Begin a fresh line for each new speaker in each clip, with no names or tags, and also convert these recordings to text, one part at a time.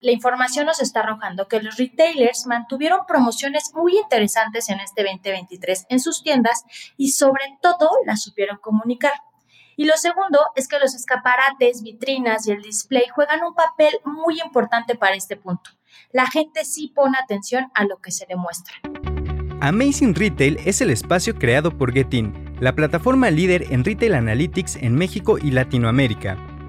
la información nos está arrojando que los retailers mantuvieron promociones muy interesantes en este 2023 en sus tiendas y sobre todo las supieron comunicar. Y lo segundo es que los escaparates, vitrinas y el display juegan un papel muy importante para este punto. La gente sí pone atención a lo que se demuestra.
Amazing Retail es el espacio creado por Getin, la plataforma líder en retail analytics en México y Latinoamérica.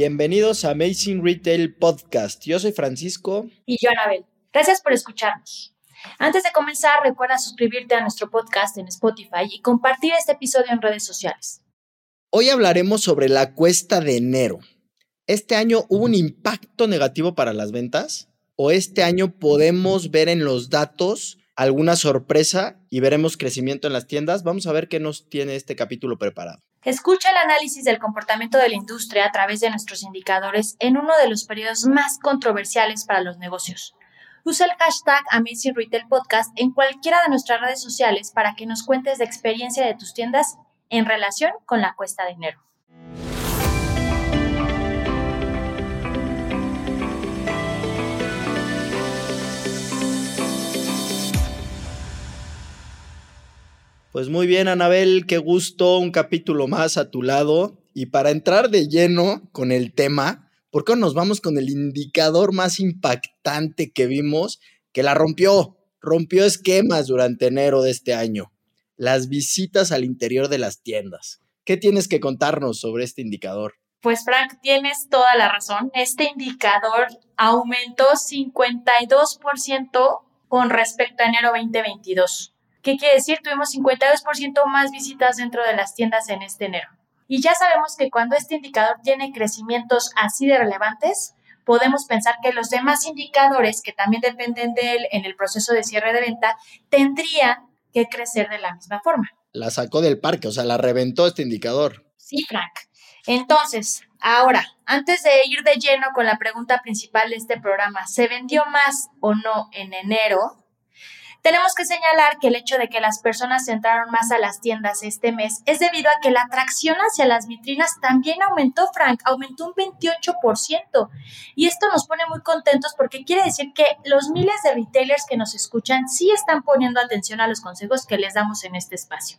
Bienvenidos a Amazing Retail Podcast. Yo soy Francisco.
Y yo, Anabel. Gracias por escucharnos. Antes de comenzar, recuerda suscribirte a nuestro podcast en Spotify y compartir este episodio en redes sociales.
Hoy hablaremos sobre la cuesta de enero. ¿Este año hubo un impacto negativo para las ventas? ¿O este año podemos ver en los datos alguna sorpresa y veremos crecimiento en las tiendas? Vamos a ver qué nos tiene este capítulo preparado.
Escucha el análisis del comportamiento de la industria a través de nuestros indicadores en uno de los periodos más controversiales para los negocios. Usa el hashtag Amazing en cualquiera de nuestras redes sociales para que nos cuentes la experiencia de tus tiendas en relación con la cuesta de enero.
Pues muy bien, Anabel, qué gusto, un capítulo más a tu lado. Y para entrar de lleno con el tema, ¿por qué nos vamos con el indicador más impactante que vimos que la rompió? Rompió esquemas durante enero de este año. Las visitas al interior de las tiendas. ¿Qué tienes que contarnos sobre este indicador?
Pues Frank, tienes toda la razón. Este indicador aumentó 52% con respecto a enero 2022. ¿Qué quiere decir? Tuvimos 52% más visitas dentro de las tiendas en este enero. Y ya sabemos que cuando este indicador tiene crecimientos así de relevantes, podemos pensar que los demás indicadores que también dependen de él en el proceso de cierre de venta tendrían que crecer de la misma forma.
La sacó del parque, o sea, la reventó este indicador.
Sí, Frank. Entonces, ahora, antes de ir de lleno con la pregunta principal de este programa, ¿se vendió más o no en enero? Tenemos que señalar que el hecho de que las personas entraron más a las tiendas este mes es debido a que la atracción hacia las vitrinas también aumentó, Frank, aumentó un 28%. Y esto nos pone muy contentos porque quiere decir que los miles de retailers que nos escuchan sí están poniendo atención a los consejos que les damos en este espacio.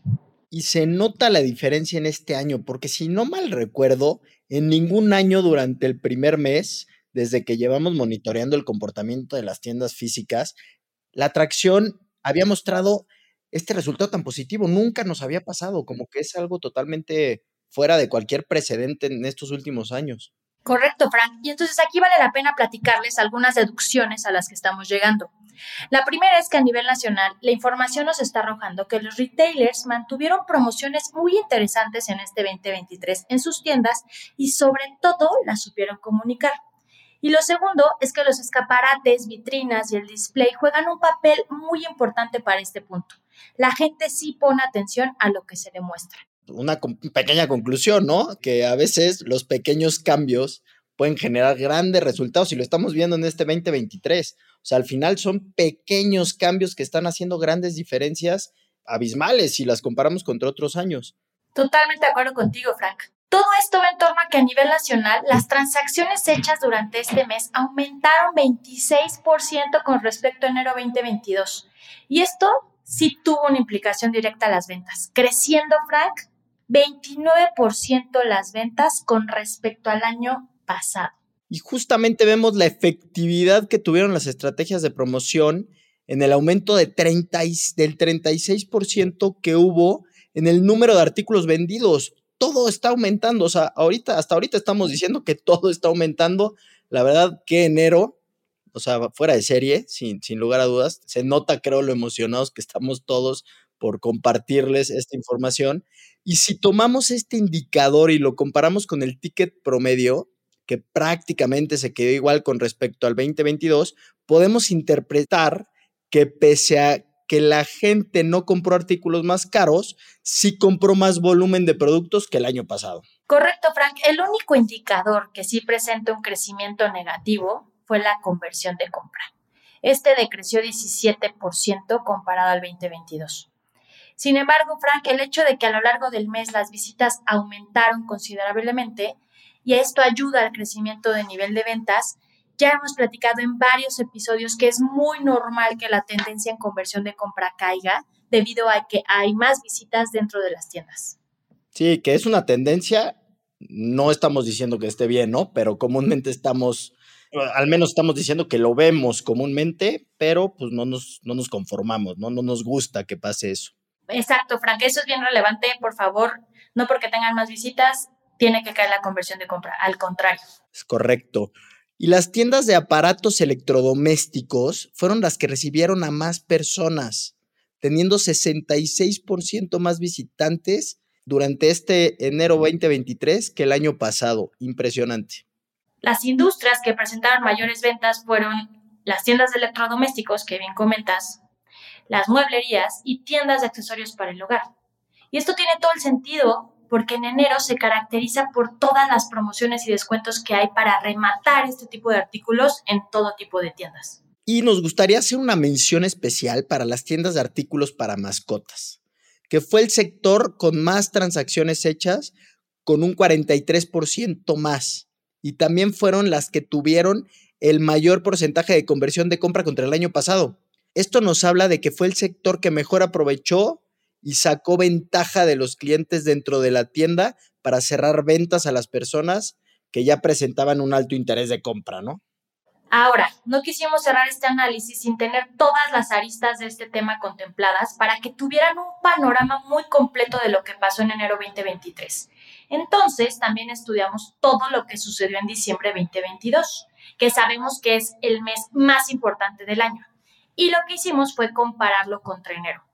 Y se nota la diferencia en este año, porque si no mal recuerdo, en ningún año durante el primer mes, desde que llevamos monitoreando el comportamiento de las tiendas físicas, la atracción había mostrado este resultado tan positivo. Nunca nos había pasado, como que es algo totalmente fuera de cualquier precedente en estos últimos años.
Correcto, Frank. Y entonces aquí vale la pena platicarles algunas deducciones a las que estamos llegando. La primera es que a nivel nacional la información nos está arrojando que los retailers mantuvieron promociones muy interesantes en este 2023 en sus tiendas y sobre todo las supieron comunicar. Y lo segundo es que los escaparates, vitrinas y el display juegan un papel muy importante para este punto. La gente sí pone atención a lo que se demuestra.
Una pequeña conclusión, ¿no? Que a veces los pequeños cambios pueden generar grandes resultados y lo estamos viendo en este 2023. O sea, al final son pequeños cambios que están haciendo grandes diferencias abismales si las comparamos contra otros años.
Totalmente de acuerdo contigo, Frank. Todo esto va en torno a que a nivel nacional las transacciones hechas durante este mes aumentaron 26% con respecto a enero 2022. Y esto sí tuvo una implicación directa a las ventas, creciendo, Frank, 29% las ventas con respecto al año pasado.
Y justamente vemos la efectividad que tuvieron las estrategias de promoción en el aumento de 30, del 36% que hubo en el número de artículos vendidos todo está aumentando. O sea, ahorita, hasta ahorita estamos diciendo que todo está aumentando. La verdad que enero, o sea, fuera de serie, sin, sin lugar a dudas, se nota, creo, lo emocionados que estamos todos por compartirles esta información. Y si tomamos este indicador y lo comparamos con el ticket promedio, que prácticamente se quedó igual con respecto al 2022, podemos interpretar que pese a que la gente no compró artículos más caros, sí compró más volumen de productos que el año pasado.
Correcto, Frank. El único indicador que sí presenta un crecimiento negativo fue la conversión de compra. Este decreció 17% comparado al 2022. Sin embargo, Frank, el hecho de que a lo largo del mes las visitas aumentaron considerablemente y esto ayuda al crecimiento de nivel de ventas, ya hemos platicado en varios episodios que es muy normal que la tendencia en conversión de compra caiga debido a que hay más visitas dentro de las tiendas.
Sí, que es una tendencia, no estamos diciendo que esté bien, ¿no? Pero comúnmente estamos, al menos estamos diciendo que lo vemos comúnmente, pero pues no nos, no nos conformamos, ¿no? No nos gusta que pase eso.
Exacto, Frank, eso es bien relevante, por favor, no porque tengan más visitas, tiene que caer la conversión de compra, al contrario.
Es correcto. Y las tiendas de aparatos electrodomésticos fueron las que recibieron a más personas, teniendo 66% más visitantes durante este enero 2023 que el año pasado. Impresionante.
Las industrias que presentaron mayores ventas fueron las tiendas de electrodomésticos, que bien comentas, las mueblerías y tiendas de accesorios para el hogar. Y esto tiene todo el sentido porque en enero se caracteriza por todas las promociones y descuentos que hay para rematar este tipo de artículos en todo tipo de tiendas.
Y nos gustaría hacer una mención especial para las tiendas de artículos para mascotas, que fue el sector con más transacciones hechas, con un 43% más. Y también fueron las que tuvieron el mayor porcentaje de conversión de compra contra el año pasado. Esto nos habla de que fue el sector que mejor aprovechó y sacó ventaja de los clientes dentro de la tienda para cerrar ventas a las personas que ya presentaban un alto interés de compra, ¿no?
Ahora, no quisimos cerrar este análisis sin tener todas las aristas de este tema contempladas para que tuvieran un panorama muy completo de lo que pasó en enero 2023. Entonces, también estudiamos todo lo que sucedió en diciembre 2022, que sabemos que es el mes más importante del año. Y lo que hicimos fue compararlo contra enero.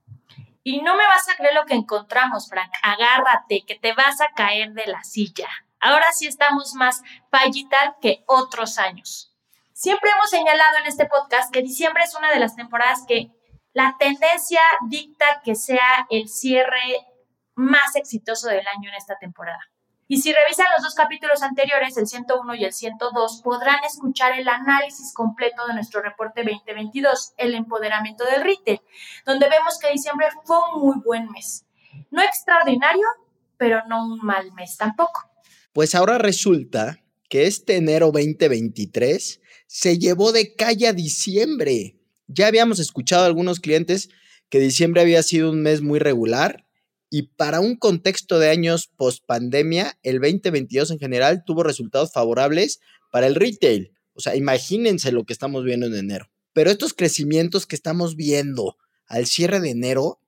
Y no me vas a creer lo que encontramos, Frank. Agárrate, que te vas a caer de la silla. Ahora sí estamos más fallital que otros años. Siempre hemos señalado en este podcast que diciembre es una de las temporadas que la tendencia dicta que sea el cierre más exitoso del año en esta temporada. Y si revisan los dos capítulos anteriores, el 101 y el 102, podrán escuchar el análisis completo de nuestro reporte 2022, el empoderamiento del retail, donde vemos que diciembre fue un muy buen mes. No extraordinario, pero no un mal mes tampoco.
Pues ahora resulta que este enero 2023 se llevó de calle a diciembre. Ya habíamos escuchado a algunos clientes que diciembre había sido un mes muy regular y para un contexto de años post pandemia, el 2022 en general tuvo resultados favorables para el retail. O sea, imagínense lo que estamos viendo en enero. Pero estos crecimientos que estamos viendo al cierre de enero,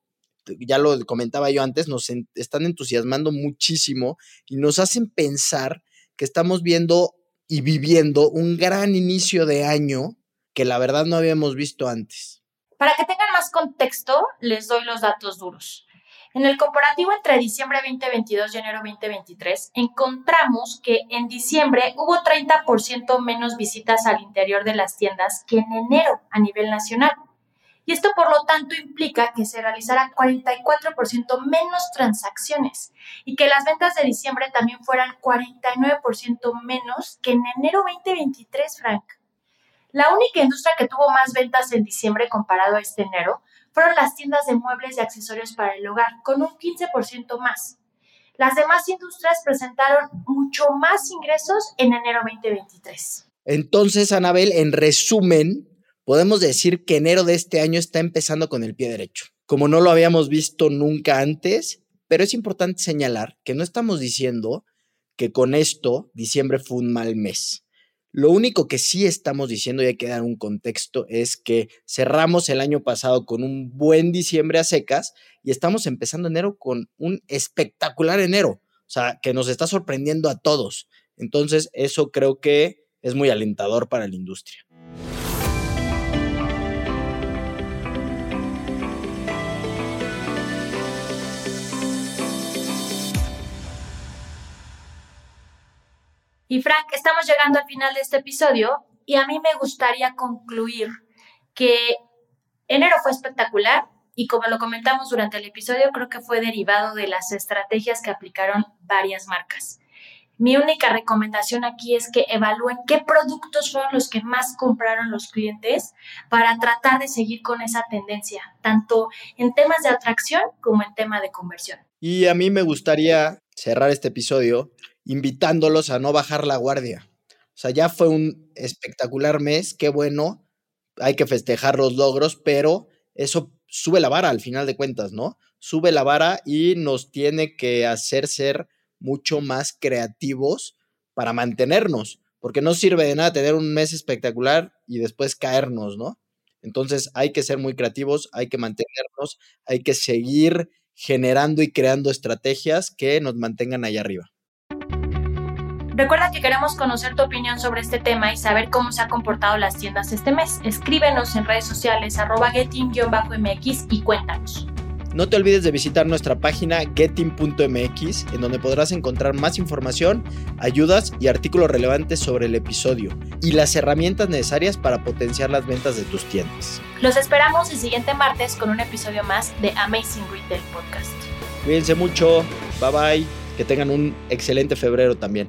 ya lo comentaba yo antes, nos están entusiasmando muchísimo y nos hacen pensar que estamos viendo y viviendo un gran inicio de año que la verdad no habíamos visto antes.
Para que tengan más contexto, les doy los datos duros. En el comparativo entre diciembre 2022 y enero 2023, encontramos que en diciembre hubo 30% menos visitas al interior de las tiendas que en enero a nivel nacional. Y esto por lo tanto implica que se realizara 44% menos transacciones y que las ventas de diciembre también fueran 49% menos que en enero 2023, Frank. La única industria que tuvo más ventas en diciembre comparado a este enero fueron las tiendas de muebles y accesorios para el hogar, con un 15% más. Las demás industrias presentaron mucho más ingresos en enero 2023.
Entonces, Anabel, en resumen, podemos decir que enero de este año está empezando con el pie derecho, como no lo habíamos visto nunca antes, pero es importante señalar que no estamos diciendo que con esto diciembre fue un mal mes. Lo único que sí estamos diciendo, y hay que dar un contexto, es que cerramos el año pasado con un buen diciembre a secas y estamos empezando enero con un espectacular enero, o sea, que nos está sorprendiendo a todos. Entonces, eso creo que es muy alentador para la industria.
Y Frank, estamos llegando al final de este episodio y a mí me gustaría concluir que enero fue espectacular y como lo comentamos durante el episodio, creo que fue derivado de las estrategias que aplicaron varias marcas. Mi única recomendación aquí es que evalúen qué productos fueron los que más compraron los clientes para tratar de seguir con esa tendencia, tanto en temas de atracción como en tema de conversión.
Y a mí me gustaría cerrar este episodio invitándolos a no bajar la guardia. O sea, ya fue un espectacular mes, qué bueno, hay que festejar los logros, pero eso sube la vara al final de cuentas, ¿no? Sube la vara y nos tiene que hacer ser mucho más creativos para mantenernos, porque no sirve de nada tener un mes espectacular y después caernos, ¿no? Entonces hay que ser muy creativos, hay que mantenernos, hay que seguir generando y creando estrategias que nos mantengan allá arriba.
Recuerda que queremos conocer tu opinión sobre este tema y saber cómo se han comportado las tiendas este mes. Escríbenos en redes sociales arroba getting-mx y cuéntanos.
No te olvides de visitar nuestra página getting.mx, en donde podrás encontrar más información, ayudas y artículos relevantes sobre el episodio y las herramientas necesarias para potenciar las ventas de tus tiendas.
Los esperamos el siguiente martes con un episodio más de Amazing Retail Podcast.
Cuídense mucho, bye bye, que tengan un excelente febrero también.